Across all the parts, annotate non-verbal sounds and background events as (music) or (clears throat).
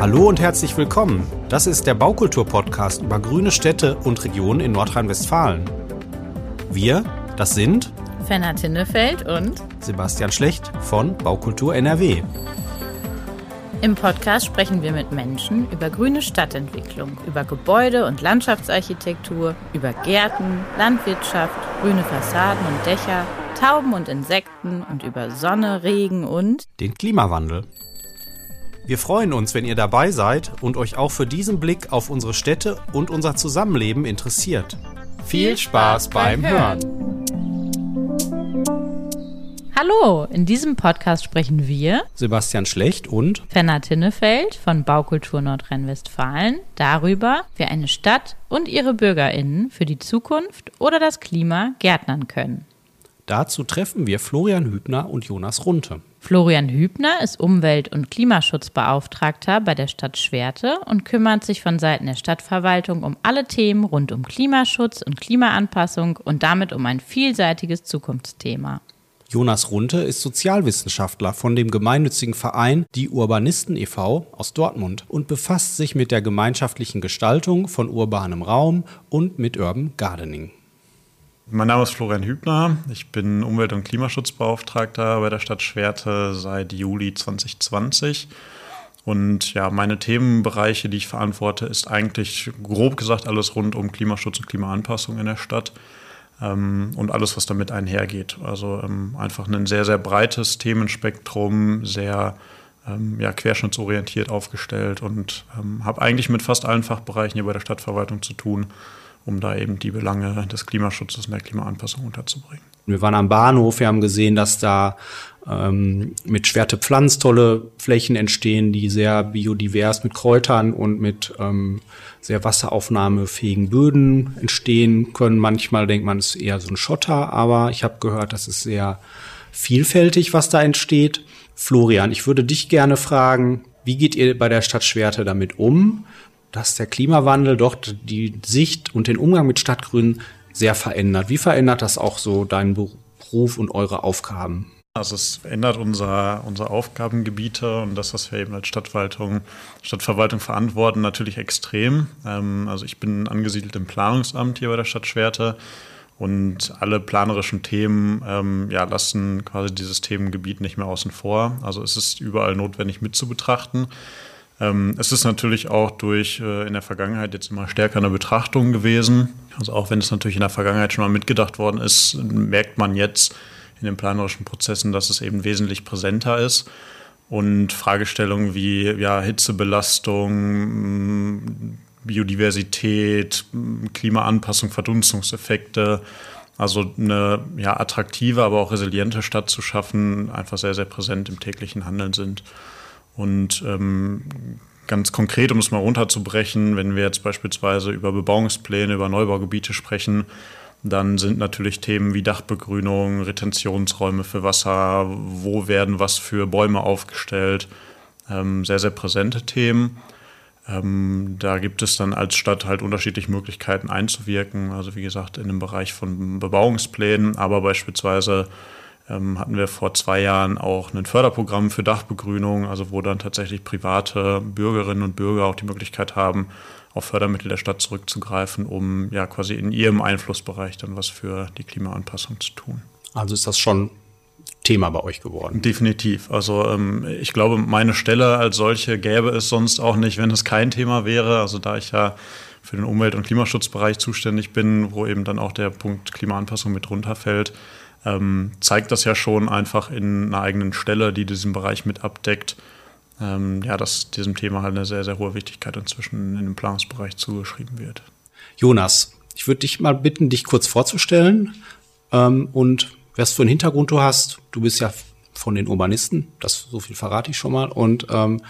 Hallo und herzlich willkommen. Das ist der Baukultur-Podcast über grüne Städte und Regionen in Nordrhein-Westfalen. Wir, das sind Fenner Tinnefeld und Sebastian Schlecht von Baukultur NRW. Im Podcast sprechen wir mit Menschen über grüne Stadtentwicklung, über Gebäude- und Landschaftsarchitektur, über Gärten, Landwirtschaft, grüne Fassaden und Dächer, Tauben und Insekten und über Sonne, Regen und den Klimawandel. Wir freuen uns, wenn ihr dabei seid und euch auch für diesen Blick auf unsere Städte und unser Zusammenleben interessiert. Viel Spaß beim Hören! Hallo, in diesem Podcast sprechen wir, Sebastian Schlecht und Fenner Tinnefeld von Baukultur Nordrhein-Westfalen, darüber, wie eine Stadt und ihre BürgerInnen für die Zukunft oder das Klima gärtnern können. Dazu treffen wir Florian Hübner und Jonas Runte. Florian Hübner ist Umwelt- und Klimaschutzbeauftragter bei der Stadt Schwerte und kümmert sich von Seiten der Stadtverwaltung um alle Themen rund um Klimaschutz und Klimaanpassung und damit um ein vielseitiges Zukunftsthema. Jonas Runte ist Sozialwissenschaftler von dem gemeinnützigen Verein Die Urbanisten e.V. aus Dortmund und befasst sich mit der gemeinschaftlichen Gestaltung von urbanem Raum und mit Urban Gardening. Mein Name ist Florian Hübner. Ich bin Umwelt- und Klimaschutzbeauftragter bei der Stadt Schwerte seit Juli 2020. Und ja, meine Themenbereiche, die ich verantworte, ist eigentlich grob gesagt alles rund um Klimaschutz und Klimaanpassung in der Stadt ähm, und alles, was damit einhergeht. Also ähm, einfach ein sehr, sehr breites Themenspektrum, sehr ähm, ja, querschnittsorientiert aufgestellt und ähm, habe eigentlich mit fast allen Fachbereichen hier bei der Stadtverwaltung zu tun, um da eben die Belange des Klimaschutzes und der Klimaanpassung unterzubringen. Wir waren am Bahnhof, wir haben gesehen, dass da ähm, mit Schwerte Pflanz tolle Flächen entstehen, die sehr biodivers mit Kräutern und mit ähm, sehr wasseraufnahmefähigen Böden entstehen können. Manchmal denkt man, es ist eher so ein Schotter, aber ich habe gehört, das ist sehr vielfältig, was da entsteht. Florian, ich würde dich gerne fragen, wie geht ihr bei der Stadt Schwerte damit um, dass der Klimawandel doch die Sicht und den Umgang mit Stadtgrün sehr verändert? Wie verändert das auch so deinen Beruf und eure Aufgaben? Also es verändert unser, unsere Aufgabengebiete und das, was wir eben als Stadtverwaltung, Stadtverwaltung verantworten, natürlich extrem. Ähm, also ich bin angesiedelt im Planungsamt hier bei der Stadt Schwerte und alle planerischen Themen ähm, ja, lassen quasi dieses Themengebiet nicht mehr außen vor. Also es ist überall notwendig mit zu betrachten. Ähm, es ist natürlich auch durch äh, in der Vergangenheit jetzt immer stärker eine Betrachtung gewesen. Also auch wenn es natürlich in der Vergangenheit schon mal mitgedacht worden ist, merkt man jetzt, in den planerischen Prozessen, dass es eben wesentlich präsenter ist. Und Fragestellungen wie ja, Hitzebelastung, Biodiversität, Klimaanpassung, Verdunstungseffekte, also eine ja, attraktive, aber auch resiliente Stadt zu schaffen, einfach sehr, sehr präsent im täglichen Handeln sind. Und ähm, ganz konkret, um es mal runterzubrechen, wenn wir jetzt beispielsweise über Bebauungspläne, über Neubaugebiete sprechen, dann sind natürlich Themen wie Dachbegrünung, Retentionsräume für Wasser, wo werden was für Bäume aufgestellt, ähm, sehr, sehr präsente Themen. Ähm, da gibt es dann als Stadt halt unterschiedliche Möglichkeiten einzuwirken. Also wie gesagt, in dem Bereich von Bebauungsplänen, aber beispielsweise hatten wir vor zwei Jahren auch ein Förderprogramm für Dachbegrünung, also wo dann tatsächlich private Bürgerinnen und Bürger auch die Möglichkeit haben, auf Fördermittel der Stadt zurückzugreifen, um ja quasi in ihrem Einflussbereich dann was für die Klimaanpassung zu tun. Also ist das schon Thema bei euch geworden? Definitiv. Also ähm, ich glaube, meine Stelle als solche gäbe es sonst auch nicht, wenn es kein Thema wäre. Also da ich ja für den Umwelt- und Klimaschutzbereich zuständig bin, wo eben dann auch der Punkt Klimaanpassung mit runterfällt, ähm, zeigt das ja schon einfach in einer eigenen Stelle, die diesen Bereich mit abdeckt, ähm, ja, dass diesem Thema halt eine sehr, sehr hohe Wichtigkeit inzwischen in dem Planungsbereich zugeschrieben wird. Jonas, ich würde dich mal bitten, dich kurz vorzustellen ähm, und was für einen Hintergrund du hast. Du bist ja von den Urbanisten, das so viel verrate ich schon mal. Und ähm,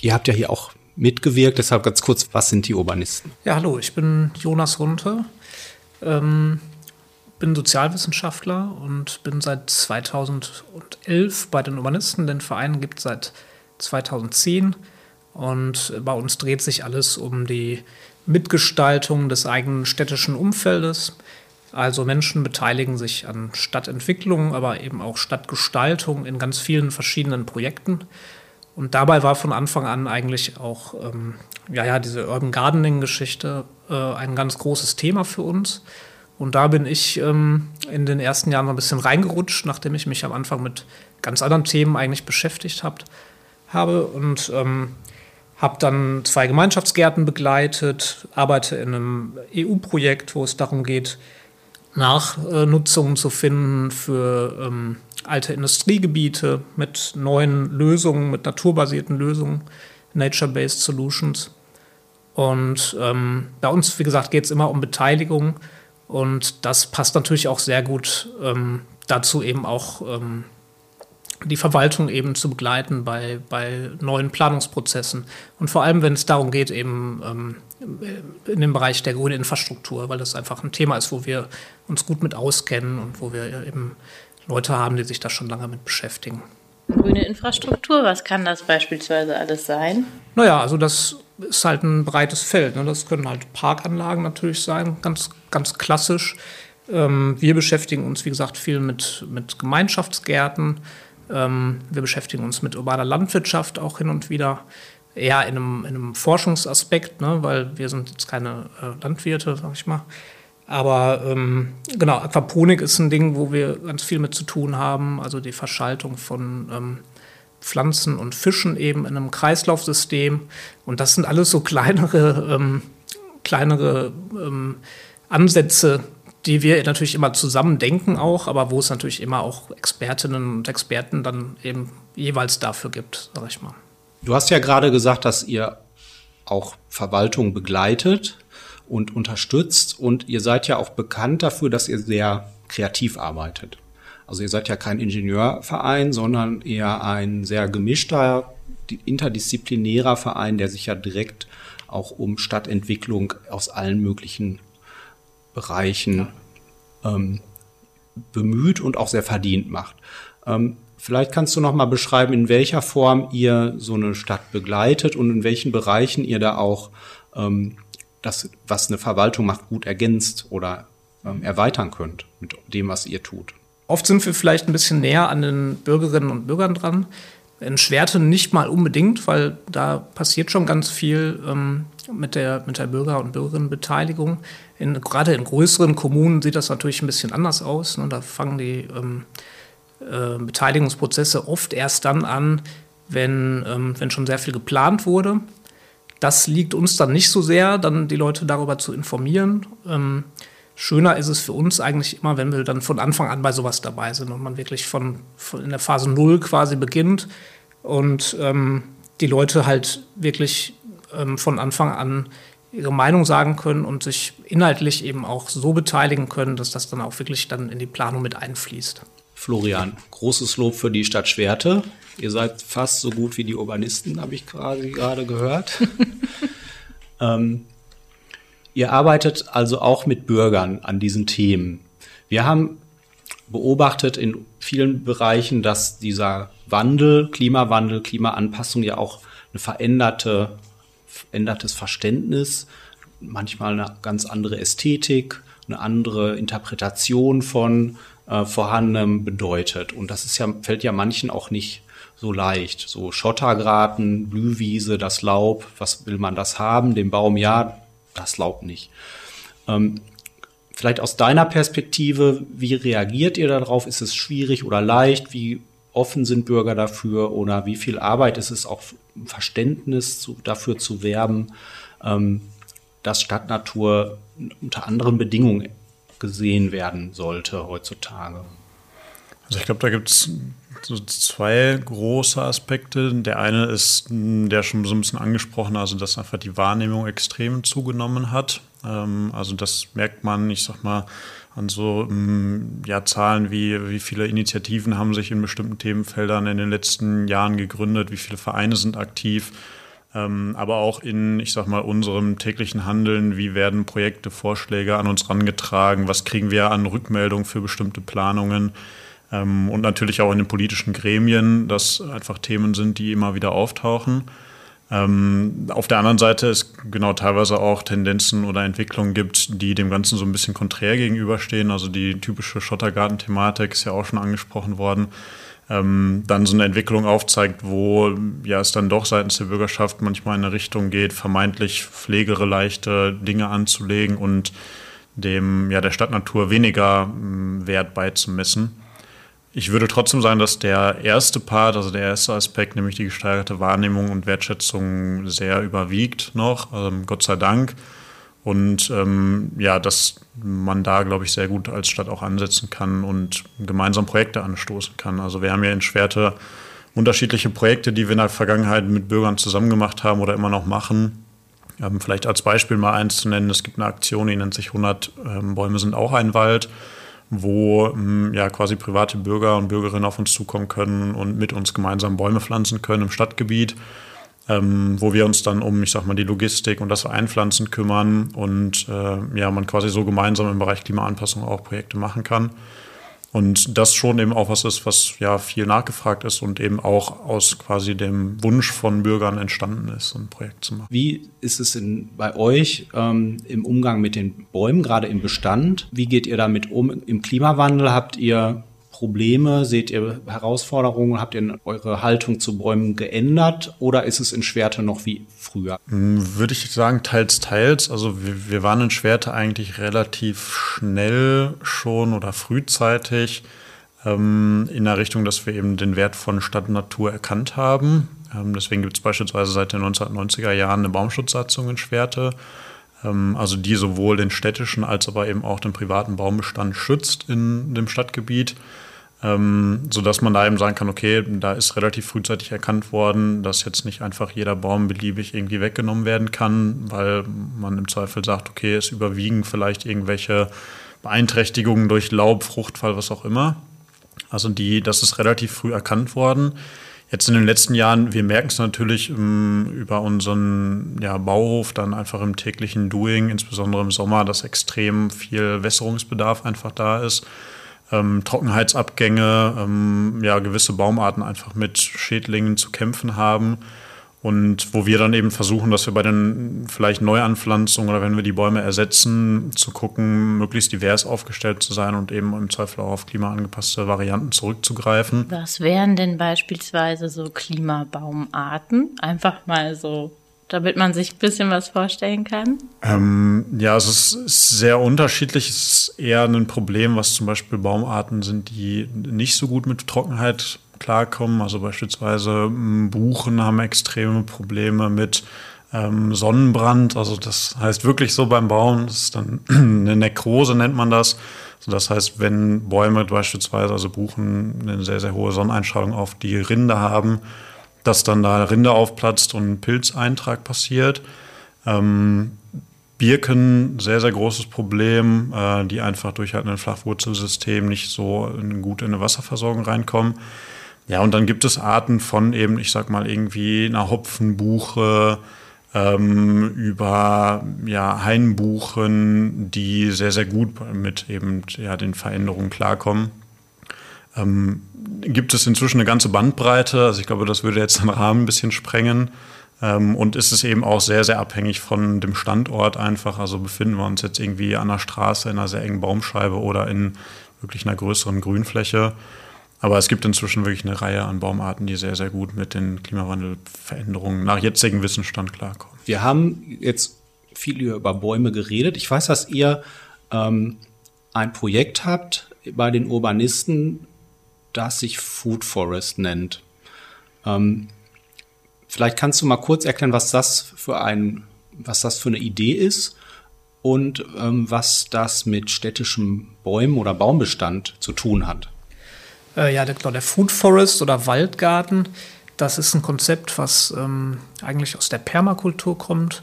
ihr habt ja hier auch mitgewirkt, deshalb ganz kurz, was sind die Urbanisten? Ja, hallo, ich bin Jonas Runte, ähm, bin Sozialwissenschaftler und bin seit 2011 bei den Urbanisten. Den Verein gibt es seit 2010 und bei uns dreht sich alles um die Mitgestaltung des eigenen städtischen Umfeldes. Also Menschen beteiligen sich an Stadtentwicklung, aber eben auch Stadtgestaltung in ganz vielen verschiedenen Projekten. Und dabei war von Anfang an eigentlich auch ähm, ja, ja, diese Urban Gardening-Geschichte äh, ein ganz großes Thema für uns. Und da bin ich ähm, in den ersten Jahren noch ein bisschen reingerutscht, nachdem ich mich am Anfang mit ganz anderen Themen eigentlich beschäftigt hab, habe. Und ähm, habe dann zwei Gemeinschaftsgärten begleitet, arbeite in einem EU-Projekt, wo es darum geht, Nachnutzungen zu finden für ähm, alte Industriegebiete mit neuen Lösungen, mit naturbasierten Lösungen, Nature-Based Solutions. Und ähm, bei uns, wie gesagt, geht es immer um Beteiligung und das passt natürlich auch sehr gut ähm, dazu, eben auch ähm, die Verwaltung eben zu begleiten bei, bei neuen Planungsprozessen. Und vor allem, wenn es darum geht, eben ähm, in dem Bereich der grünen Infrastruktur, weil das einfach ein Thema ist, wo wir uns gut mit auskennen und wo wir eben Leute haben, die sich da schon lange mit beschäftigen. Grüne Infrastruktur, was kann das beispielsweise alles sein? Naja, also das ist halt ein breites Feld. Ne? Das können halt Parkanlagen natürlich sein, ganz, ganz klassisch. Ähm, wir beschäftigen uns, wie gesagt, viel mit, mit Gemeinschaftsgärten. Ähm, wir beschäftigen uns mit urbaner Landwirtschaft auch hin und wieder. Eher in einem, in einem Forschungsaspekt, ne? weil wir sind jetzt keine äh, Landwirte, sag ich mal. Aber ähm, genau, Aquaponik ist ein Ding, wo wir ganz viel mit zu tun haben. Also die Verschaltung von ähm, Pflanzen und Fischen eben in einem Kreislaufsystem. Und das sind alles so kleinere, ähm, kleinere ähm, Ansätze, die wir natürlich immer zusammen denken auch, aber wo es natürlich immer auch Expertinnen und Experten dann eben jeweils dafür gibt, sag ich mal. Du hast ja gerade gesagt, dass ihr auch Verwaltung begleitet und unterstützt und ihr seid ja auch bekannt dafür, dass ihr sehr kreativ arbeitet. Also ihr seid ja kein Ingenieurverein, sondern eher ein sehr gemischter, interdisziplinärer Verein, der sich ja direkt auch um Stadtentwicklung aus allen möglichen Bereichen ähm, bemüht und auch sehr verdient macht. Ähm, vielleicht kannst du noch mal beschreiben, in welcher Form ihr so eine Stadt begleitet und in welchen Bereichen ihr da auch ähm, das, was eine Verwaltung macht, gut ergänzt oder ähm, erweitern könnt mit dem, was ihr tut. Oft sind wir vielleicht ein bisschen näher an den Bürgerinnen und Bürgern dran. In Schwerte nicht mal unbedingt, weil da passiert schon ganz viel ähm, mit, der, mit der Bürger- und Bürgerinnenbeteiligung. In, gerade in größeren Kommunen sieht das natürlich ein bisschen anders aus. Ne? Da fangen die ähm, äh, Beteiligungsprozesse oft erst dann an, wenn, ähm, wenn schon sehr viel geplant wurde. Das liegt uns dann nicht so sehr, dann die Leute darüber zu informieren. Ähm, Schöner ist es für uns eigentlich immer, wenn wir dann von Anfang an bei sowas dabei sind und man wirklich von, von in der Phase Null quasi beginnt und ähm, die Leute halt wirklich ähm, von Anfang an ihre Meinung sagen können und sich inhaltlich eben auch so beteiligen können, dass das dann auch wirklich dann in die Planung mit einfließt. Florian, großes Lob für die Stadt Schwerte. Ihr seid fast so gut wie die Urbanisten, habe ich quasi gerade gehört. (laughs) ähm, Ihr arbeitet also auch mit Bürgern an diesen Themen. Wir haben beobachtet in vielen Bereichen, dass dieser Wandel, Klimawandel, Klimaanpassung ja auch eine veränderte, verändertes Verständnis, manchmal eine ganz andere Ästhetik, eine andere Interpretation von äh, Vorhandenem bedeutet. Und das ist ja, fällt ja manchen auch nicht so leicht. So Schottergraten, Blühwiese, das Laub, was will man das haben? Den Baum, ja, das Laub nicht. Ähm, vielleicht aus deiner Perspektive, wie reagiert ihr darauf? Ist es schwierig oder leicht? Wie offen sind Bürger dafür oder wie viel Arbeit ist es auch Verständnis zu, dafür zu werben, ähm, dass Stadtnatur unter anderen Bedingungen gesehen werden sollte heutzutage? Also ich glaube, da gibt es so zwei große Aspekte. Der eine ist, der schon so ein bisschen angesprochen, also dass einfach die Wahrnehmung extrem zugenommen hat. Ähm, also das merkt man, ich sag mal, an so mm, ja, Zahlen wie, wie viele Initiativen haben sich in bestimmten Themenfeldern in den letzten Jahren gegründet, wie viele Vereine sind aktiv, aber auch in, ich sag mal, unserem täglichen Handeln, wie werden Projekte, Vorschläge an uns rangetragen, was kriegen wir an Rückmeldungen für bestimmte Planungen. Ähm, und natürlich auch in den politischen Gremien, dass einfach Themen sind, die immer wieder auftauchen. Ähm, auf der anderen Seite es genau teilweise auch Tendenzen oder Entwicklungen gibt, die dem Ganzen so ein bisschen konträr gegenüberstehen. Also die typische Schottergarten-Thematik ist ja auch schon angesprochen worden. Ähm, dann so eine Entwicklung aufzeigt, wo ja es dann doch seitens der Bürgerschaft manchmal in eine Richtung geht, vermeintlich pflegere leichte Dinge anzulegen und dem ja der Stadtnatur weniger mh, Wert beizumessen. Ich würde trotzdem sagen, dass der erste Part, also der erste Aspekt, nämlich die gesteigerte Wahrnehmung und Wertschätzung sehr überwiegt noch, ähm, Gott sei Dank. Und ähm, ja, dass man da, glaube ich, sehr gut als Stadt auch ansetzen kann und gemeinsam Projekte anstoßen kann. Also wir haben ja in Schwerte unterschiedliche Projekte, die wir in der Vergangenheit mit Bürgern zusammen gemacht haben oder immer noch machen. Ähm, vielleicht als Beispiel mal eins zu nennen, es gibt eine Aktion, die nennt sich 100 ähm, Bäume sind auch ein Wald wo ähm, ja quasi private Bürger und Bürgerinnen auf uns zukommen können und mit uns gemeinsam Bäume pflanzen können im Stadtgebiet, ähm, wo wir uns dann um, ich sag mal, die Logistik und das Einpflanzen kümmern und äh, ja, man quasi so gemeinsam im Bereich Klimaanpassung auch Projekte machen kann. Und das schon eben auch was ist, was ja viel nachgefragt ist und eben auch aus quasi dem Wunsch von Bürgern entstanden ist, so ein Projekt zu machen. Wie ist es in, bei euch ähm, im Umgang mit den Bäumen, gerade im Bestand? Wie geht ihr damit um? Im Klimawandel habt ihr Probleme? Seht ihr Herausforderungen? Habt ihr eure Haltung zu Bäumen geändert oder ist es in Schwerte noch wie früher? Hm, würde ich sagen, teils, teils. Also wir, wir waren in Schwerte eigentlich relativ schnell schon oder frühzeitig ähm, in der Richtung, dass wir eben den Wert von Stadt und Natur erkannt haben. Ähm, deswegen gibt es beispielsweise seit den 1990er Jahren eine Baumschutzsatzung in Schwerte ähm, also die sowohl den städtischen als aber eben auch den privaten Baumbestand schützt in dem Stadtgebiet ähm, sodass man da eben sagen kann, okay, da ist relativ frühzeitig erkannt worden, dass jetzt nicht einfach jeder Baum beliebig irgendwie weggenommen werden kann, weil man im Zweifel sagt, okay, es überwiegen vielleicht irgendwelche Beeinträchtigungen durch Laub, Fruchtfall, was auch immer. Also die, das ist relativ früh erkannt worden. Jetzt in den letzten Jahren, wir merken es natürlich um, ähm, über unseren ja, Bauhof dann einfach im täglichen Doing, insbesondere im Sommer, dass extrem viel Wässerungsbedarf einfach da ist ähm, Trockenheitsabgänge, ähm, ja, gewisse Baumarten einfach mit Schädlingen zu kämpfen haben. Und wo wir dann eben versuchen, dass wir bei den vielleicht Neuanpflanzungen oder wenn wir die Bäume ersetzen, zu gucken, möglichst divers aufgestellt zu sein und eben im Zweifel auch auf klimaangepasste Varianten zurückzugreifen. Was wären denn beispielsweise so Klimabaumarten? Einfach mal so damit man sich ein bisschen was vorstellen kann? Ähm, ja, es ist sehr unterschiedlich. Es ist eher ein Problem, was zum Beispiel Baumarten sind, die nicht so gut mit Trockenheit klarkommen. Also beispielsweise hm, Buchen haben extreme Probleme mit ähm, Sonnenbrand. Also das heißt wirklich so beim Bauen, das ist dann (clears throat) eine Nekrose nennt man das. Also das heißt, wenn Bäume beispielsweise, also Buchen, eine sehr, sehr hohe Sonneneinstrahlung auf die Rinde haben, dass dann da Rinde aufplatzt und ein Pilzeintrag passiert. Ähm, Birken, sehr, sehr großes Problem, äh, die einfach durch halt ein Flachwurzelsystem nicht so in, gut in eine Wasserversorgung reinkommen. Ja, und dann gibt es Arten von eben, ich sag mal, irgendwie einer Hopfenbuche ähm, über ja, Hainbuchen, die sehr, sehr gut mit eben ja, den Veränderungen klarkommen. Ähm, gibt es inzwischen eine ganze Bandbreite. Also ich glaube, das würde jetzt den Rahmen ein bisschen sprengen. Ähm, und ist es eben auch sehr, sehr abhängig von dem Standort einfach. Also befinden wir uns jetzt irgendwie an der Straße in einer sehr engen Baumscheibe oder in wirklich einer größeren Grünfläche. Aber es gibt inzwischen wirklich eine Reihe an Baumarten, die sehr, sehr gut mit den Klimawandelveränderungen nach jetzigem Wissensstand klarkommen. Wir haben jetzt viel über Bäume geredet. Ich weiß, dass ihr ähm, ein Projekt habt bei den Urbanisten, das sich Food Forest nennt. Ähm, vielleicht kannst du mal kurz erklären, was das für ein, was das für eine Idee ist und ähm, was das mit städtischem Bäumen oder Baumbestand zu tun hat. Äh, ja, der, der Food Forest oder Waldgarten, das ist ein Konzept, was ähm, eigentlich aus der Permakultur kommt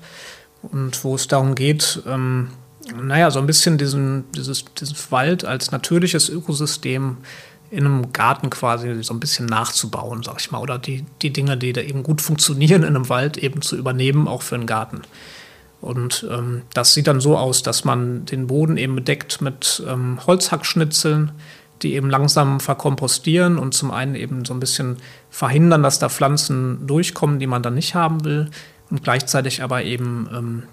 und wo es darum geht, ähm, naja, so ein bisschen diesen, dieses, diesen Wald als natürliches Ökosystem in einem Garten quasi so ein bisschen nachzubauen, sag ich mal, oder die, die Dinge, die da eben gut funktionieren in einem Wald, eben zu übernehmen, auch für einen Garten. Und ähm, das sieht dann so aus, dass man den Boden eben bedeckt mit ähm, Holzhackschnitzeln, die eben langsam verkompostieren und zum einen eben so ein bisschen verhindern, dass da Pflanzen durchkommen, die man dann nicht haben will, und gleichzeitig aber eben ähm,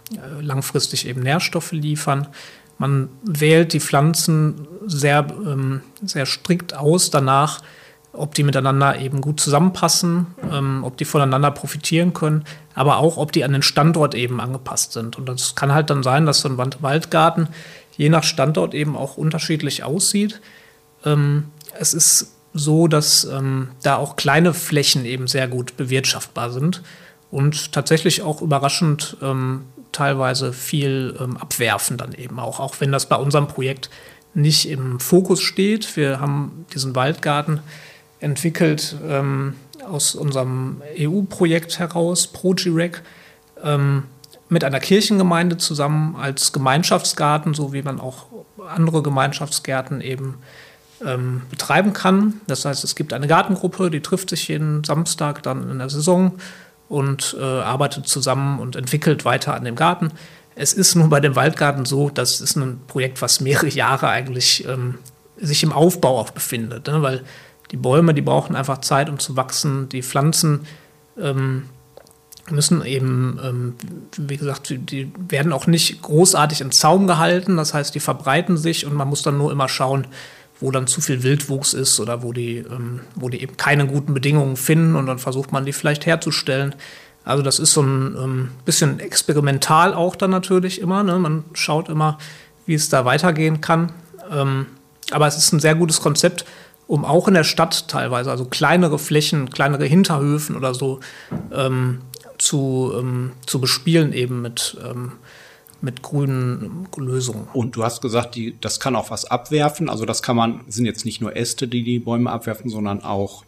langfristig eben Nährstoffe liefern. Man wählt die Pflanzen sehr, ähm, sehr strikt aus danach, ob die miteinander eben gut zusammenpassen, ähm, ob die voneinander profitieren können, aber auch, ob die an den Standort eben angepasst sind. Und das kann halt dann sein, dass so ein Waldgarten je nach Standort eben auch unterschiedlich aussieht. Ähm, es ist so, dass ähm, da auch kleine Flächen eben sehr gut bewirtschaftbar sind und tatsächlich auch überraschend ähm, teilweise viel ähm, abwerfen dann eben auch, auch wenn das bei unserem Projekt nicht im Fokus steht. Wir haben diesen Waldgarten entwickelt ähm, aus unserem EU-Projekt heraus, ProGirec, ähm, mit einer Kirchengemeinde zusammen als Gemeinschaftsgarten, so wie man auch andere Gemeinschaftsgärten eben ähm, betreiben kann. Das heißt, es gibt eine Gartengruppe, die trifft sich jeden Samstag dann in der Saison und äh, arbeitet zusammen und entwickelt weiter an dem Garten. Es ist nun bei dem Waldgarten so, das ist ein Projekt, was mehrere Jahre eigentlich ähm, sich im Aufbau auch befindet, ne? weil die Bäume, die brauchen einfach Zeit, um zu wachsen. Die Pflanzen ähm, müssen eben, ähm, wie gesagt, die werden auch nicht großartig im Zaum gehalten. Das heißt, die verbreiten sich und man muss dann nur immer schauen, wo dann zu viel Wildwuchs ist oder wo die, ähm, wo die eben keine guten Bedingungen finden und dann versucht man die vielleicht herzustellen. Also das ist so ein ähm, bisschen experimental auch dann natürlich immer. Ne? Man schaut immer, wie es da weitergehen kann. Ähm, aber es ist ein sehr gutes Konzept, um auch in der Stadt teilweise, also kleinere Flächen, kleinere Hinterhöfen oder so ähm, zu, ähm, zu bespielen, eben mit, ähm, mit grünen Lösungen. Und du hast gesagt, die, das kann auch was abwerfen. Also das kann man, sind jetzt nicht nur Äste, die die Bäume abwerfen, sondern auch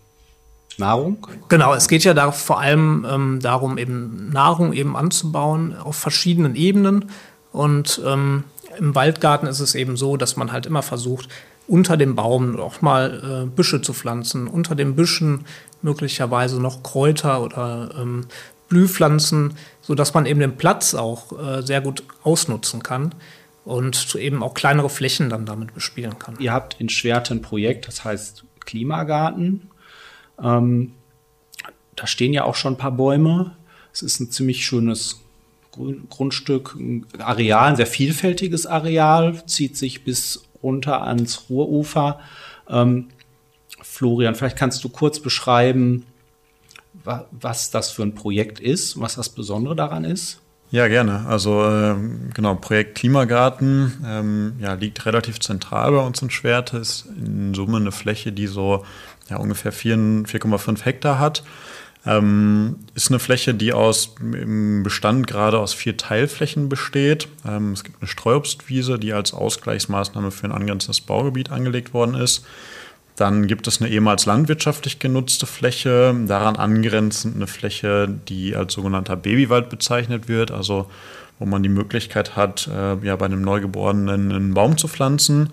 Nahrung? Genau, es geht ja da vor allem ähm, darum, eben Nahrung eben anzubauen auf verschiedenen Ebenen. Und ähm, im Waldgarten ist es eben so, dass man halt immer versucht, unter dem Baum auch mal äh, Büsche zu pflanzen, unter den Büschen möglicherweise noch Kräuter oder ähm, Blühpflanzen, sodass man eben den Platz auch äh, sehr gut ausnutzen kann und eben auch kleinere Flächen dann damit bespielen kann. Ihr habt in Schwerte ein Projekt, das heißt Klimagarten. Ähm, da stehen ja auch schon ein paar Bäume. Es ist ein ziemlich schönes Grundstück, ein Areal, ein sehr vielfältiges Areal, zieht sich bis runter ans Ruhrufer. Ähm, Florian, vielleicht kannst du kurz beschreiben, was das für ein Projekt ist, was das Besondere daran ist. Ja, gerne. Also ähm, genau, Projekt Klimagarten ähm, ja, liegt relativ zentral bei uns in Schwerte, ist in Summe eine Fläche, die so ja, ungefähr 4,5 Hektar hat. Ähm, ist eine Fläche, die aus im Bestand gerade aus vier Teilflächen besteht. Ähm, es gibt eine Streuobstwiese, die als Ausgleichsmaßnahme für ein angrenzendes Baugebiet angelegt worden ist. Dann gibt es eine ehemals landwirtschaftlich genutzte Fläche, daran angrenzend eine Fläche, die als sogenannter Babywald bezeichnet wird, also wo man die Möglichkeit hat, äh, ja, bei einem Neugeborenen einen Baum zu pflanzen.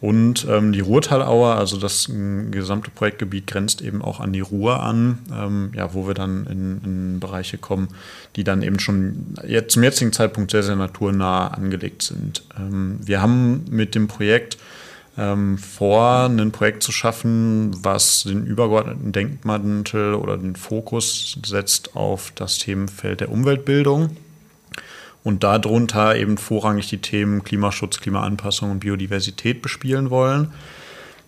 Und ähm, die Ruhrtalaue, also das äh, gesamte Projektgebiet grenzt eben auch an die Ruhr an, ähm, ja, wo wir dann in, in, Bereiche kommen, die dann eben schon jetzt, zum jetzigen Zeitpunkt sehr, sehr naturnah angelegt sind. Ähm, wir haben mit dem Projekt ähm, vor, ein Projekt zu schaffen, was den übergeordneten Denkmantel oder den Fokus setzt auf das Themenfeld der Umweltbildung und darunter eben vorrangig die Themen Klimaschutz, Klimaanpassung und Biodiversität bespielen wollen.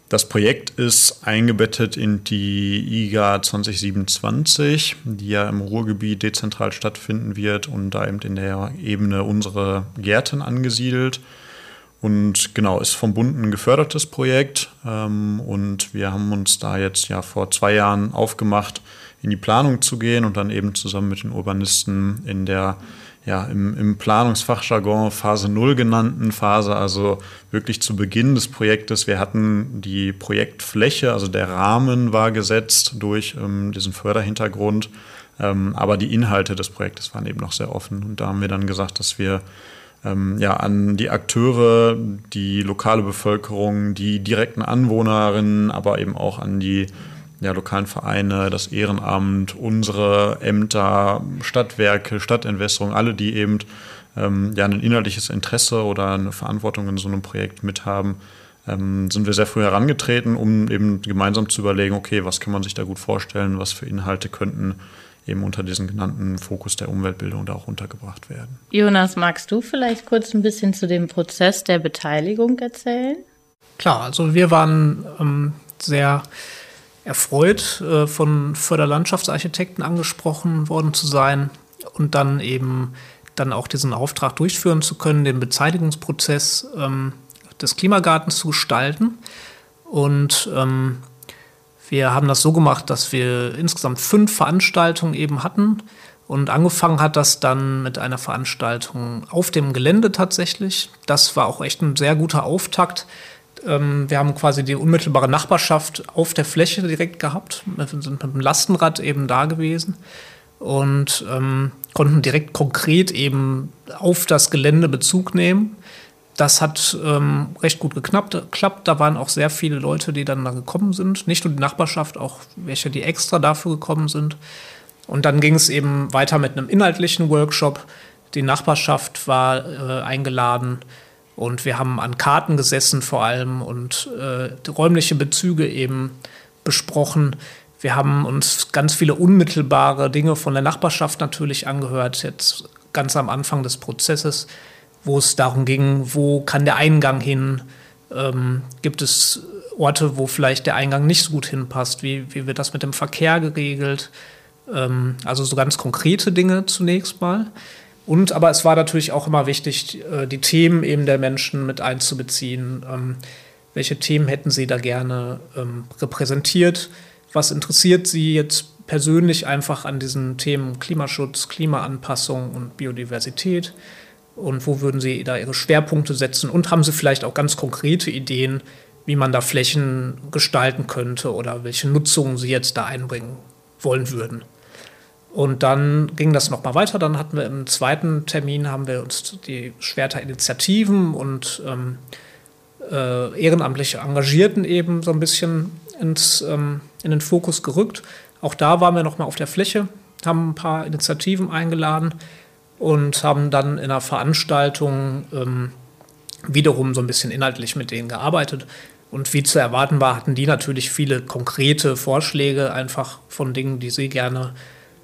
Das Projekt ist eingebettet in die IGA 2027, die ja im Ruhrgebiet dezentral stattfinden wird und da eben in der Ebene unsere Gärten angesiedelt. Und genau, ist vom Bund ein gefördertes Projekt. Ähm, und wir haben uns da jetzt ja vor zwei Jahren aufgemacht, in die Planung zu gehen und dann eben zusammen mit den Urbanisten in der ja, im, im Planungsfachjargon Phase 0 genannten Phase, also wirklich zu Beginn des Projektes. Wir hatten die Projektfläche, also der Rahmen war gesetzt durch ähm, diesen Förderhintergrund, ähm, aber die Inhalte des Projektes waren eben noch sehr offen. Und da haben wir dann gesagt, dass wir ähm, ja, an die Akteure, die lokale Bevölkerung, die direkten Anwohnerinnen, aber eben auch an die ja, lokalen Vereine, das Ehrenamt, unsere Ämter, Stadtwerke, Stadtentwässerung, alle, die eben ähm, ja, ein inhaltliches Interesse oder eine Verantwortung in so einem Projekt mithaben, ähm, sind wir sehr früh herangetreten, um eben gemeinsam zu überlegen, okay, was kann man sich da gut vorstellen, was für Inhalte könnten eben unter diesen genannten Fokus der Umweltbildung da auch untergebracht werden. Jonas, magst du vielleicht kurz ein bisschen zu dem Prozess der Beteiligung erzählen? Klar, also wir waren ähm, sehr erfreut, äh, von Förderlandschaftsarchitekten angesprochen worden zu sein und dann eben dann auch diesen Auftrag durchführen zu können, den Beteiligungsprozess ähm, des Klimagartens zu gestalten. Und ähm, wir haben das so gemacht, dass wir insgesamt fünf Veranstaltungen eben hatten. Und angefangen hat das dann mit einer Veranstaltung auf dem Gelände tatsächlich. Das war auch echt ein sehr guter Auftakt. Ähm, wir haben quasi die unmittelbare Nachbarschaft auf der Fläche direkt gehabt. Wir sind mit dem Lastenrad eben da gewesen und ähm, konnten direkt konkret eben auf das Gelände Bezug nehmen. Das hat ähm, recht gut geklappt, geklappt. Da waren auch sehr viele Leute, die dann da gekommen sind. Nicht nur die Nachbarschaft, auch welche, die extra dafür gekommen sind. Und dann ging es eben weiter mit einem inhaltlichen Workshop. Die Nachbarschaft war äh, eingeladen und wir haben an Karten gesessen vor allem und äh, räumliche Bezüge eben besprochen. Wir haben uns ganz viele unmittelbare Dinge von der Nachbarschaft natürlich angehört, jetzt ganz am Anfang des Prozesses wo es darum ging, wo kann der Eingang hin? Ähm, gibt es Orte, wo vielleicht der Eingang nicht so gut hinpasst? Wie, wie wird das mit dem Verkehr geregelt? Ähm, also so ganz konkrete Dinge zunächst mal. Und aber es war natürlich auch immer wichtig, äh, die Themen eben der Menschen mit einzubeziehen. Ähm, welche Themen hätten Sie da gerne ähm, repräsentiert? Was interessiert Sie jetzt persönlich einfach an diesen Themen Klimaschutz, Klimaanpassung und Biodiversität? Und wo würden Sie da Ihre Schwerpunkte setzen und haben Sie vielleicht auch ganz konkrete Ideen, wie man da Flächen gestalten könnte oder welche Nutzungen Sie jetzt da einbringen wollen würden. Und dann ging das nochmal weiter. Dann hatten wir im zweiten Termin haben wir uns die Schwerter Initiativen und ähm, äh, ehrenamtliche Engagierten eben so ein bisschen ins, ähm, in den Fokus gerückt. Auch da waren wir nochmal auf der Fläche, haben ein paar Initiativen eingeladen, und haben dann in einer Veranstaltung ähm, wiederum so ein bisschen inhaltlich mit denen gearbeitet. Und wie zu erwarten war, hatten die natürlich viele konkrete Vorschläge einfach von Dingen, die sie gerne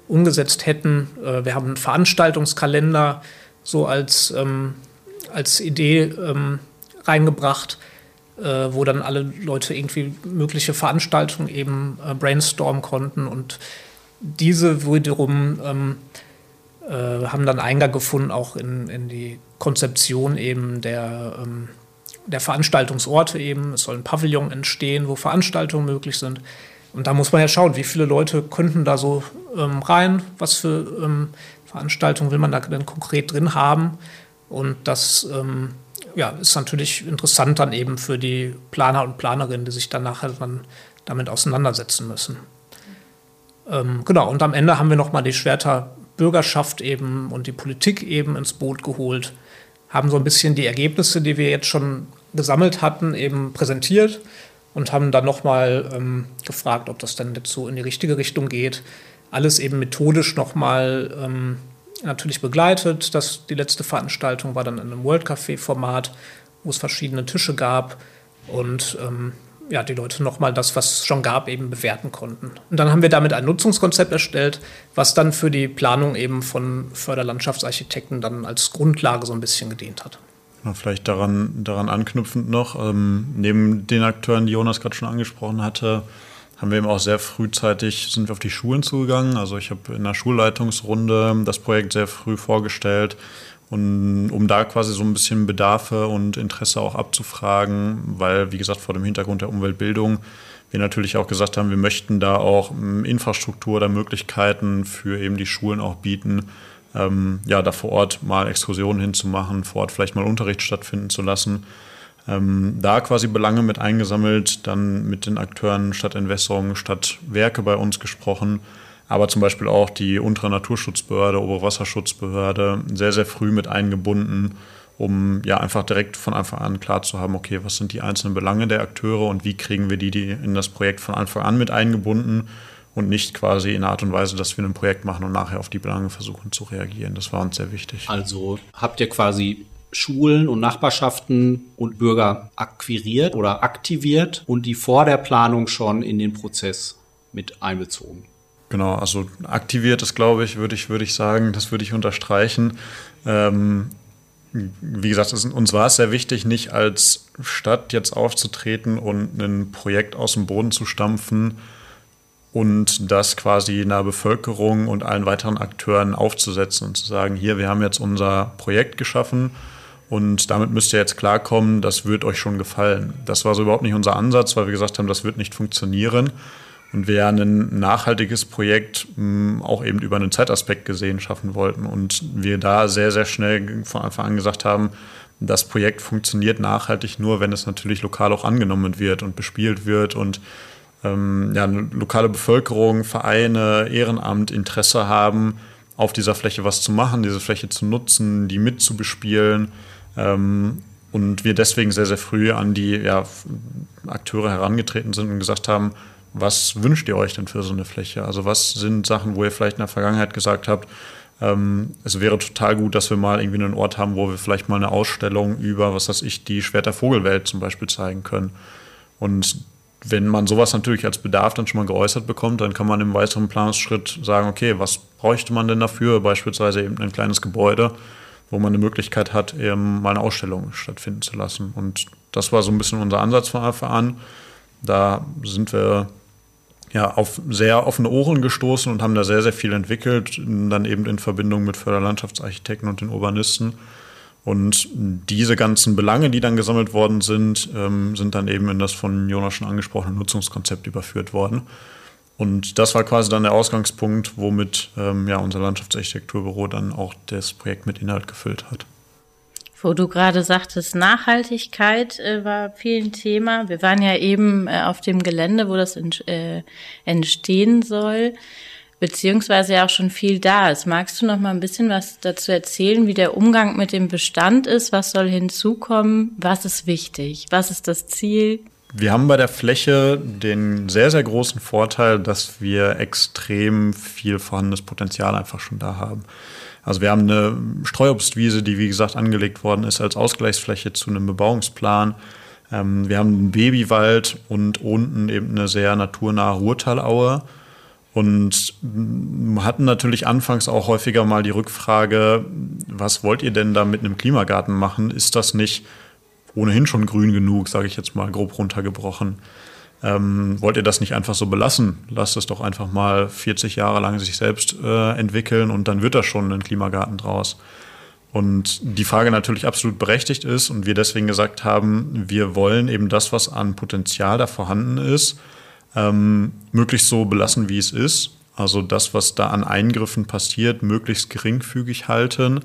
umgesetzt hätten. Äh, wir haben einen Veranstaltungskalender so als, ähm, als Idee ähm, reingebracht, äh, wo dann alle Leute irgendwie mögliche Veranstaltungen eben äh, brainstormen konnten und diese wiederum ähm, äh, haben dann Eingang gefunden auch in, in die Konzeption eben der, ähm, der Veranstaltungsorte eben. Es soll ein Pavillon entstehen, wo Veranstaltungen möglich sind. Und da muss man ja schauen, wie viele Leute könnten da so ähm, rein, was für ähm, Veranstaltungen will man da denn konkret drin haben. Und das ähm, ja, ist natürlich interessant dann eben für die Planer und Planerinnen, die sich dann nachher dann damit auseinandersetzen müssen. Ähm, genau, und am Ende haben wir nochmal die Schwerter Bürgerschaft eben und die Politik eben ins Boot geholt, haben so ein bisschen die Ergebnisse, die wir jetzt schon gesammelt hatten, eben präsentiert und haben dann nochmal ähm, gefragt, ob das dann jetzt so in die richtige Richtung geht. Alles eben methodisch nochmal ähm, natürlich begleitet. Das, die letzte Veranstaltung war dann in einem World Café-Format, wo es verschiedene Tische gab und ähm, ja, die Leute nochmal das, was es schon gab, eben bewerten konnten. Und dann haben wir damit ein Nutzungskonzept erstellt, was dann für die Planung eben von Förderlandschaftsarchitekten dann als Grundlage so ein bisschen gedient hat. vielleicht daran, daran anknüpfend noch, ähm, neben den Akteuren, die Jonas gerade schon angesprochen hatte, haben wir eben auch sehr frühzeitig sind wir auf die Schulen zugegangen. Also ich habe in der Schulleitungsrunde das Projekt sehr früh vorgestellt und um da quasi so ein bisschen Bedarfe und Interesse auch abzufragen, weil, wie gesagt, vor dem Hintergrund der Umweltbildung wir natürlich auch gesagt haben, wir möchten da auch ähm, Infrastruktur oder Möglichkeiten für eben die Schulen auch bieten, ähm, ja, da vor Ort mal Exkursionen hinzumachen, vor Ort vielleicht mal Unterricht stattfinden zu lassen. Ähm, da quasi Belange mit eingesammelt, dann mit den Akteuren Stadtentwässerung, Stadtwerke bei uns gesprochen aber zum Beispiel auch die untere Naturschutzbehörde, Oberwasserschutzbehörde sehr, sehr früh mit eingebunden, um ja einfach direkt von Anfang an klar zu haben, okay, was sind die einzelnen Belange der Akteure und wie kriegen wir die, die in das Projekt von Anfang an mit eingebunden und nicht quasi in der Art und Weise, dass wir ein Projekt machen und nachher auf die Belange versuchen zu reagieren. Das war uns sehr wichtig. Also habt ihr quasi Schulen und Nachbarschaften und Bürger akquiriert oder aktiviert und die vor der Planung schon in den Prozess mit einbezogen? Genau, also aktiviert ist, glaube ich, würde ich, würde ich sagen, das würde ich unterstreichen. Ähm, wie gesagt, es, uns war es sehr wichtig, nicht als Stadt jetzt aufzutreten und ein Projekt aus dem Boden zu stampfen, und das quasi einer Bevölkerung und allen weiteren Akteuren aufzusetzen und zu sagen, hier, wir haben jetzt unser Projekt geschaffen und damit müsst ihr jetzt klarkommen, das wird euch schon gefallen. Das war so überhaupt nicht unser Ansatz, weil wir gesagt haben, das wird nicht funktionieren. Und wir ein nachhaltiges Projekt mh, auch eben über einen Zeitaspekt gesehen schaffen wollten. Und wir da sehr, sehr schnell von Anfang an gesagt haben, das Projekt funktioniert nachhaltig nur, wenn es natürlich lokal auch angenommen wird und bespielt wird und ähm, ja, lokale Bevölkerung, Vereine, Ehrenamt Interesse haben, auf dieser Fläche was zu machen, diese Fläche zu nutzen, die mitzubespielen. Ähm, und wir deswegen sehr, sehr früh an die ja, Akteure herangetreten sind und gesagt haben, was wünscht ihr euch denn für so eine Fläche? Also was sind Sachen, wo ihr vielleicht in der Vergangenheit gesagt habt, ähm, es wäre total gut, dass wir mal irgendwie einen Ort haben, wo wir vielleicht mal eine Ausstellung über, was weiß ich, die Schwerter Vogelwelt zum Beispiel zeigen können. Und wenn man sowas natürlich als Bedarf dann schon mal geäußert bekommt, dann kann man im weiteren Planungsschritt sagen, okay, was bräuchte man denn dafür? Beispielsweise eben ein kleines Gebäude, wo man eine Möglichkeit hat, eben mal eine Ausstellung stattfinden zu lassen. Und das war so ein bisschen unser Ansatz von Anfang an. Da sind wir ja, auf sehr offene Ohren gestoßen und haben da sehr, sehr viel entwickelt, dann eben in Verbindung mit Förderlandschaftsarchitekten und den Urbanisten und diese ganzen Belange, die dann gesammelt worden sind, ähm, sind dann eben in das von Jonas schon angesprochene Nutzungskonzept überführt worden. Und das war quasi dann der Ausgangspunkt, womit ähm, ja, unser Landschaftsarchitekturbüro dann auch das Projekt mit Inhalt gefüllt hat. Wo du gerade sagtest, Nachhaltigkeit äh, war viel ein Thema. Wir waren ja eben äh, auf dem Gelände, wo das ent, äh, entstehen soll beziehungsweise ja auch schon viel da ist. Magst du noch mal ein bisschen was dazu erzählen, wie der Umgang mit dem Bestand ist? Was soll hinzukommen? Was ist wichtig? Was ist das Ziel? Wir haben bei der Fläche den sehr, sehr großen Vorteil, dass wir extrem viel vorhandenes Potenzial einfach schon da haben. Also wir haben eine Streuobstwiese, die wie gesagt angelegt worden ist als Ausgleichsfläche zu einem Bebauungsplan. Ähm, wir haben einen Babywald und unten eben eine sehr naturnahe Ruhrtalaue und hatten natürlich anfangs auch häufiger mal die Rückfrage, was wollt ihr denn da mit einem Klimagarten machen? Ist das nicht ohnehin schon grün genug, sage ich jetzt mal grob runtergebrochen? Ähm, wollt ihr das nicht einfach so belassen? Lasst es doch einfach mal 40 Jahre lang sich selbst äh, entwickeln und dann wird da schon ein Klimagarten draus. Und die Frage natürlich absolut berechtigt ist und wir deswegen gesagt haben, wir wollen eben das, was an Potenzial da vorhanden ist, ähm, möglichst so belassen, wie es ist. Also das, was da an Eingriffen passiert, möglichst geringfügig halten.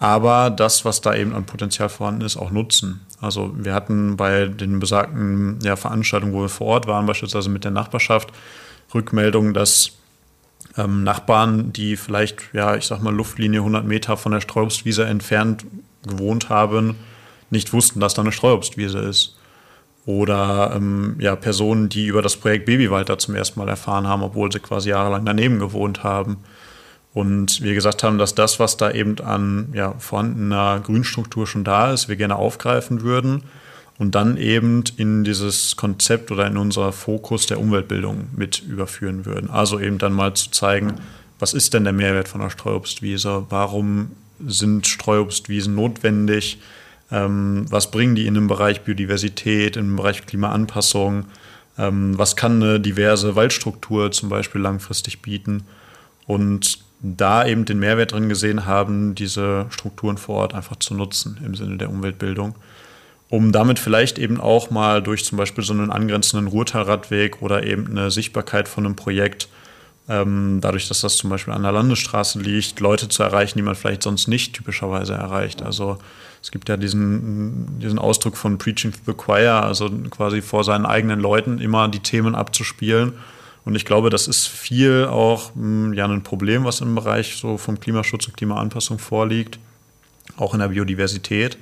Aber das, was da eben an Potenzial vorhanden ist, auch nutzen. Also wir hatten bei den besagten ja, Veranstaltungen, wo wir vor Ort waren, beispielsweise mit der Nachbarschaft, Rückmeldungen, dass ähm, Nachbarn, die vielleicht, ja, ich sag mal, Luftlinie 100 Meter von der Streuobstwiese entfernt gewohnt haben, nicht wussten, dass da eine Streuobstwiese ist. Oder ähm, ja, Personen, die über das Projekt Babywalter zum ersten Mal erfahren haben, obwohl sie quasi jahrelang daneben gewohnt haben. Und wir gesagt haben, dass das, was da eben an ja, vorhandener Grünstruktur schon da ist, wir gerne aufgreifen würden und dann eben in dieses Konzept oder in unser Fokus der Umweltbildung mit überführen würden. Also eben dann mal zu zeigen, was ist denn der Mehrwert von einer Streuobstwiese? Warum sind Streuobstwiesen notwendig? Ähm, was bringen die in dem Bereich Biodiversität, im Bereich Klimaanpassung? Ähm, was kann eine diverse Waldstruktur zum Beispiel langfristig bieten? Und da eben den Mehrwert drin gesehen haben, diese Strukturen vor Ort einfach zu nutzen im Sinne der Umweltbildung, um damit vielleicht eben auch mal durch zum Beispiel so einen angrenzenden Ruhrtalradweg oder eben eine Sichtbarkeit von einem Projekt, ähm, dadurch, dass das zum Beispiel an der Landesstraße liegt, Leute zu erreichen, die man vielleicht sonst nicht typischerweise erreicht. Also es gibt ja diesen, diesen Ausdruck von Preaching to the Choir, also quasi vor seinen eigenen Leuten immer die Themen abzuspielen. Und ich glaube, das ist viel auch hm, ja, ein Problem, was im Bereich so vom Klimaschutz und Klimaanpassung vorliegt, auch in der Biodiversität.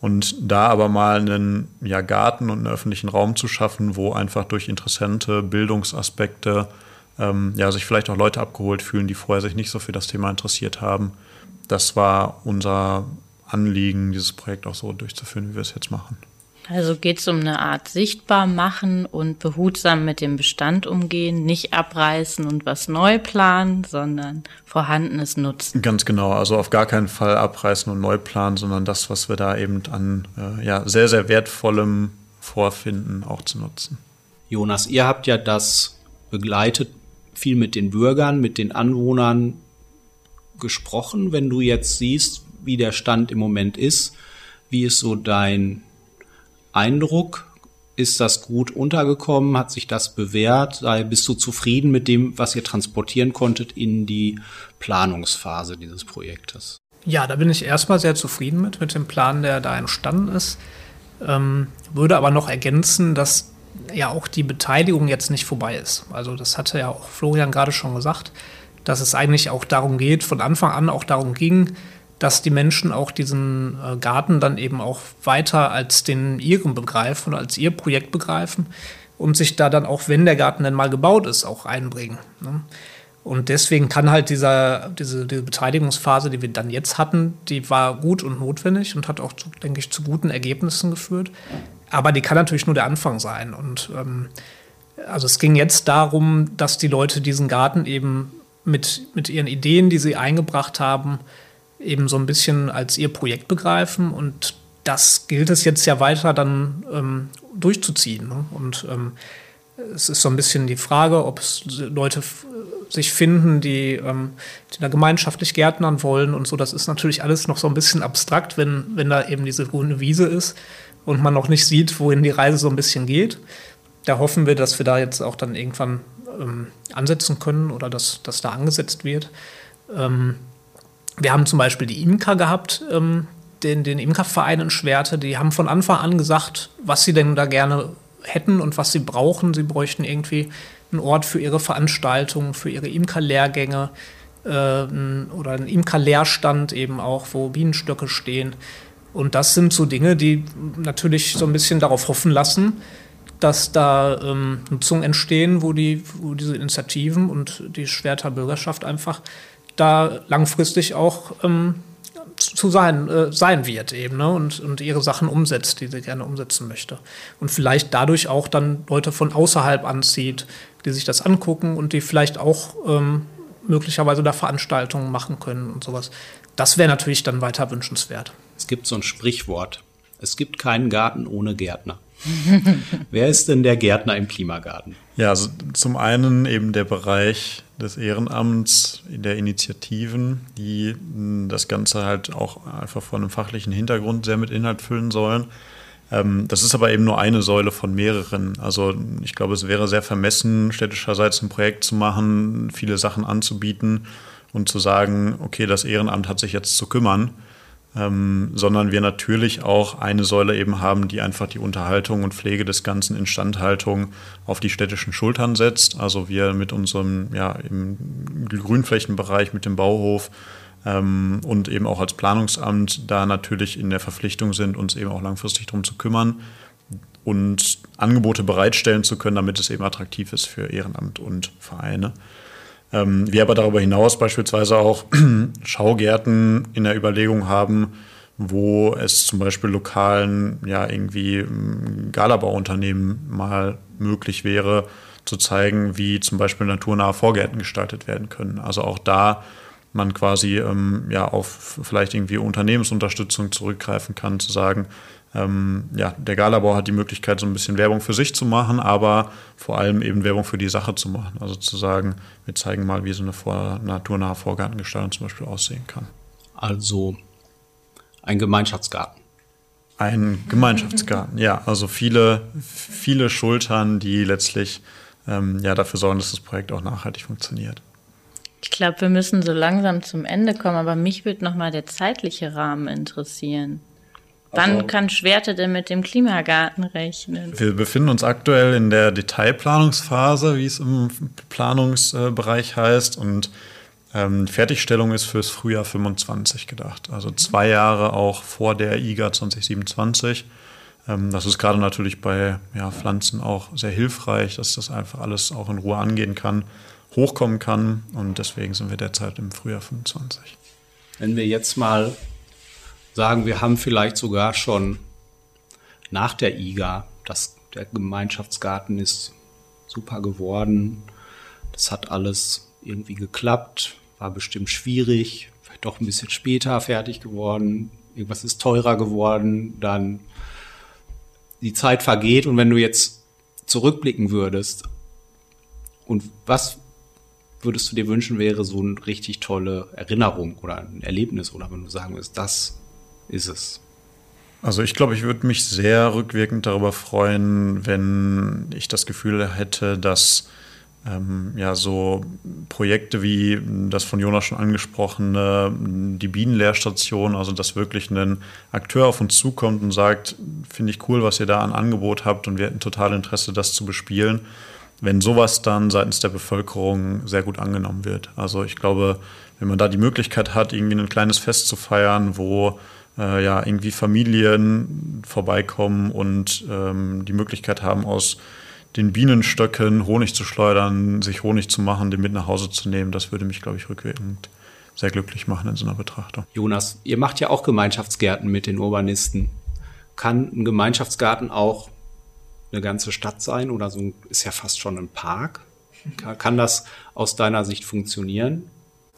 Und da aber mal einen ja, Garten und einen öffentlichen Raum zu schaffen, wo einfach durch Interessente, Bildungsaspekte ähm, ja, sich vielleicht auch Leute abgeholt fühlen, die vorher sich nicht so für das Thema interessiert haben. Das war unser Anliegen, dieses Projekt auch so durchzuführen, wie wir es jetzt machen. Also geht es um eine Art sichtbar machen und behutsam mit dem Bestand umgehen, nicht abreißen und was neu planen, sondern vorhandenes nutzen. Ganz genau, also auf gar keinen Fall abreißen und neu planen, sondern das, was wir da eben an äh, ja, sehr, sehr wertvollem vorfinden, auch zu nutzen. Jonas, ihr habt ja das begleitet, viel mit den Bürgern, mit den Anwohnern gesprochen, wenn du jetzt siehst, wie der Stand im Moment ist. Wie ist so dein Eindruck? Ist das gut untergekommen? Hat sich das bewährt? Bist du zufrieden mit dem, was ihr transportieren konntet in die Planungsphase dieses Projektes? Ja, da bin ich erstmal sehr zufrieden mit, mit dem Plan, der da entstanden ist. Ähm, würde aber noch ergänzen, dass ja auch die Beteiligung jetzt nicht vorbei ist. Also das hatte ja auch Florian gerade schon gesagt, dass es eigentlich auch darum geht, von Anfang an auch darum ging, dass die Menschen auch diesen äh, Garten dann eben auch weiter als den ihren begreifen oder als ihr Projekt begreifen und sich da dann auch, wenn der Garten dann mal gebaut ist, auch einbringen. Ne? Und deswegen kann halt dieser, diese, diese Beteiligungsphase, die wir dann jetzt hatten, die war gut und notwendig und hat auch, denke ich, zu guten Ergebnissen geführt. Aber die kann natürlich nur der Anfang sein. Und ähm, also es ging jetzt darum, dass die Leute diesen Garten eben mit, mit ihren Ideen, die sie eingebracht haben, eben so ein bisschen als ihr Projekt begreifen. Und das gilt es jetzt ja weiter dann ähm, durchzuziehen. Ne? Und ähm, es ist so ein bisschen die Frage, ob es Leute sich finden, die, ähm, die da gemeinschaftlich gärtnern wollen und so. Das ist natürlich alles noch so ein bisschen abstrakt, wenn, wenn da eben diese grüne Wiese ist und man noch nicht sieht, wohin die Reise so ein bisschen geht. Da hoffen wir, dass wir da jetzt auch dann irgendwann ähm, ansetzen können oder dass, dass da angesetzt wird. Ähm, wir haben zum Beispiel die Imker gehabt, ähm, den, den Imkerverein in Schwerte, die haben von Anfang an gesagt, was sie denn da gerne hätten und was sie brauchen. Sie bräuchten irgendwie einen Ort für ihre Veranstaltungen, für ihre Imkerlehrgänge äh, oder einen Imkerlehrstand eben auch, wo Bienenstöcke stehen. Und das sind so Dinge, die natürlich so ein bisschen darauf hoffen lassen, dass da ähm, Nutzungen entstehen, wo, die, wo diese Initiativen und die Schwerter Bürgerschaft einfach da langfristig auch ähm, zu sein, äh, sein wird eben ne? und, und ihre Sachen umsetzt, die sie gerne umsetzen möchte. Und vielleicht dadurch auch dann Leute von außerhalb anzieht, die sich das angucken und die vielleicht auch ähm, möglicherweise da Veranstaltungen machen können und sowas. Das wäre natürlich dann weiter wünschenswert. Es gibt so ein Sprichwort. Es gibt keinen Garten ohne Gärtner. (laughs) Wer ist denn der Gärtner im Klimagarten? Ja, also zum einen eben der Bereich des Ehrenamts, der Initiativen, die das Ganze halt auch einfach von einem fachlichen Hintergrund sehr mit Inhalt füllen sollen. Ähm, das ist aber eben nur eine Säule von mehreren. Also ich glaube, es wäre sehr vermessen, städtischerseits ein Projekt zu machen, viele Sachen anzubieten und zu sagen, okay, das Ehrenamt hat sich jetzt zu kümmern ähm, sondern wir natürlich auch eine Säule eben haben, die einfach die Unterhaltung und Pflege des Ganzen Instandhaltung auf die städtischen Schultern setzt. Also wir mit unserem, ja, im Grünflächenbereich, mit dem Bauhof ähm, und eben auch als Planungsamt da natürlich in der Verpflichtung sind, uns eben auch langfristig darum zu kümmern und Angebote bereitstellen zu können, damit es eben attraktiv ist für Ehrenamt und Vereine. Ähm, wir aber darüber hinaus beispielsweise auch (clears throat) Schaugärten in der Überlegung haben, wo es zum Beispiel lokalen, ja, irgendwie ähm, Galabauunternehmen mal möglich wäre, zu zeigen, wie zum Beispiel naturnahe Vorgärten gestaltet werden können. Also auch da man quasi ähm, ja auf vielleicht irgendwie Unternehmensunterstützung zurückgreifen kann, zu sagen, ähm, ja, der Galabau hat die Möglichkeit, so ein bisschen Werbung für sich zu machen, aber vor allem eben Werbung für die Sache zu machen. Also zu sagen, wir zeigen mal, wie so eine vor, naturnahe Vorgartengestaltung zum Beispiel aussehen kann. Also ein Gemeinschaftsgarten. Ein Gemeinschaftsgarten, ja. Also viele, viele Schultern, die letztlich ähm, ja, dafür sorgen, dass das Projekt auch nachhaltig funktioniert. Ich glaube, wir müssen so langsam zum Ende kommen, aber mich würde nochmal der zeitliche Rahmen interessieren. Wann also, kann Schwerte denn mit dem Klimagarten rechnen? Wir befinden uns aktuell in der Detailplanungsphase, wie es im Planungsbereich heißt. Und ähm, Fertigstellung ist fürs Frühjahr 25 gedacht. Also zwei Jahre auch vor der IGA 2027. Ähm, das ist gerade natürlich bei ja, Pflanzen auch sehr hilfreich, dass das einfach alles auch in Ruhe angehen kann, hochkommen kann. Und deswegen sind wir derzeit im Frühjahr 25. Wenn wir jetzt mal sagen, wir haben vielleicht sogar schon nach der IGA, dass der Gemeinschaftsgarten ist super geworden. Das hat alles irgendwie geklappt, war bestimmt schwierig, vielleicht doch ein bisschen später fertig geworden. Irgendwas ist teurer geworden, dann die Zeit vergeht und wenn du jetzt zurückblicken würdest Und was würdest du dir wünschen, wäre so eine richtig tolle Erinnerung oder ein Erlebnis oder wenn du sagen würdest, das ist es? Also ich glaube, ich würde mich sehr rückwirkend darüber freuen, wenn ich das Gefühl hätte, dass ähm, ja so Projekte wie das von Jonas schon angesprochene, die Bienenlehrstation, also dass wirklich ein Akteur auf uns zukommt und sagt, finde ich cool, was ihr da an Angebot habt und wir hätten total Interesse, das zu bespielen wenn sowas dann seitens der Bevölkerung sehr gut angenommen wird. Also ich glaube, wenn man da die Möglichkeit hat, irgendwie ein kleines Fest zu feiern, wo äh, ja irgendwie Familien vorbeikommen und ähm, die Möglichkeit haben, aus den Bienenstöcken Honig zu schleudern, sich Honig zu machen, den mit nach Hause zu nehmen, das würde mich, glaube ich, rückwirkend sehr glücklich machen in so einer Betrachtung. Jonas, ihr macht ja auch Gemeinschaftsgärten mit den Urbanisten. Kann ein Gemeinschaftsgarten auch eine ganze Stadt sein oder so ist ja fast schon ein Park. Kann das aus deiner Sicht funktionieren?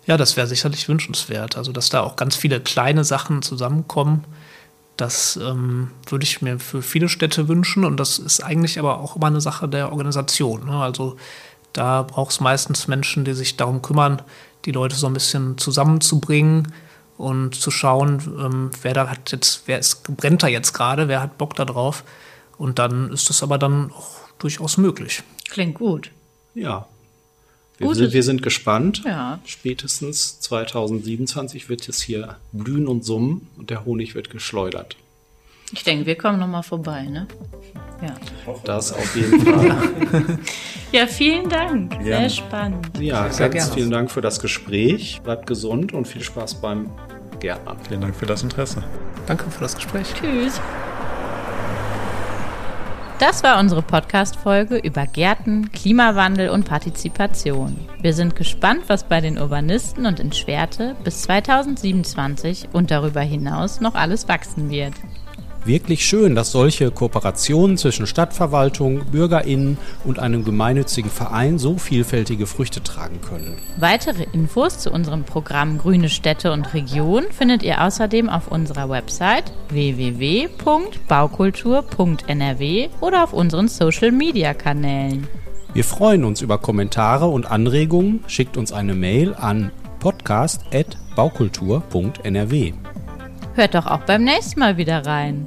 Ja, das wäre sicherlich wünschenswert. Also, dass da auch ganz viele kleine Sachen zusammenkommen, das ähm, würde ich mir für viele Städte wünschen. Und das ist eigentlich aber auch immer eine Sache der Organisation. Ne? Also, da braucht es meistens Menschen, die sich darum kümmern, die Leute so ein bisschen zusammenzubringen und zu schauen, ähm, wer da hat jetzt, wer ist, brennt da jetzt gerade, wer hat Bock da drauf. Und dann ist das aber dann auch durchaus möglich. Klingt gut. Ja. Wir, sind, wir sind gespannt. Ja. Spätestens 2027 wird es hier blühen und summen und der Honig wird geschleudert. Ich denke, wir kommen nochmal vorbei, ne? Ja. Das auf jeden Fall. (laughs) ja, vielen Dank. Ja. Sehr spannend. Ja, Sehr ganz gerne. vielen Dank für das Gespräch. Bleibt gesund und viel Spaß beim Gärtnern. Vielen Dank für das Interesse. Danke für das Gespräch. Tschüss. Das war unsere Podcast-Folge über Gärten, Klimawandel und Partizipation. Wir sind gespannt, was bei den Urbanisten und in Schwerte bis 2027 und darüber hinaus noch alles wachsen wird wirklich schön, dass solche Kooperationen zwischen Stadtverwaltung, BürgerInnen und einem gemeinnützigen Verein so vielfältige Früchte tragen können. Weitere Infos zu unserem Programm Grüne Städte und Region findet ihr außerdem auf unserer Website www.baukultur.nrw oder auf unseren Social Media Kanälen. Wir freuen uns über Kommentare und Anregungen. Schickt uns eine Mail an podcast.baukultur.nrw. Hört doch auch beim nächsten Mal wieder rein.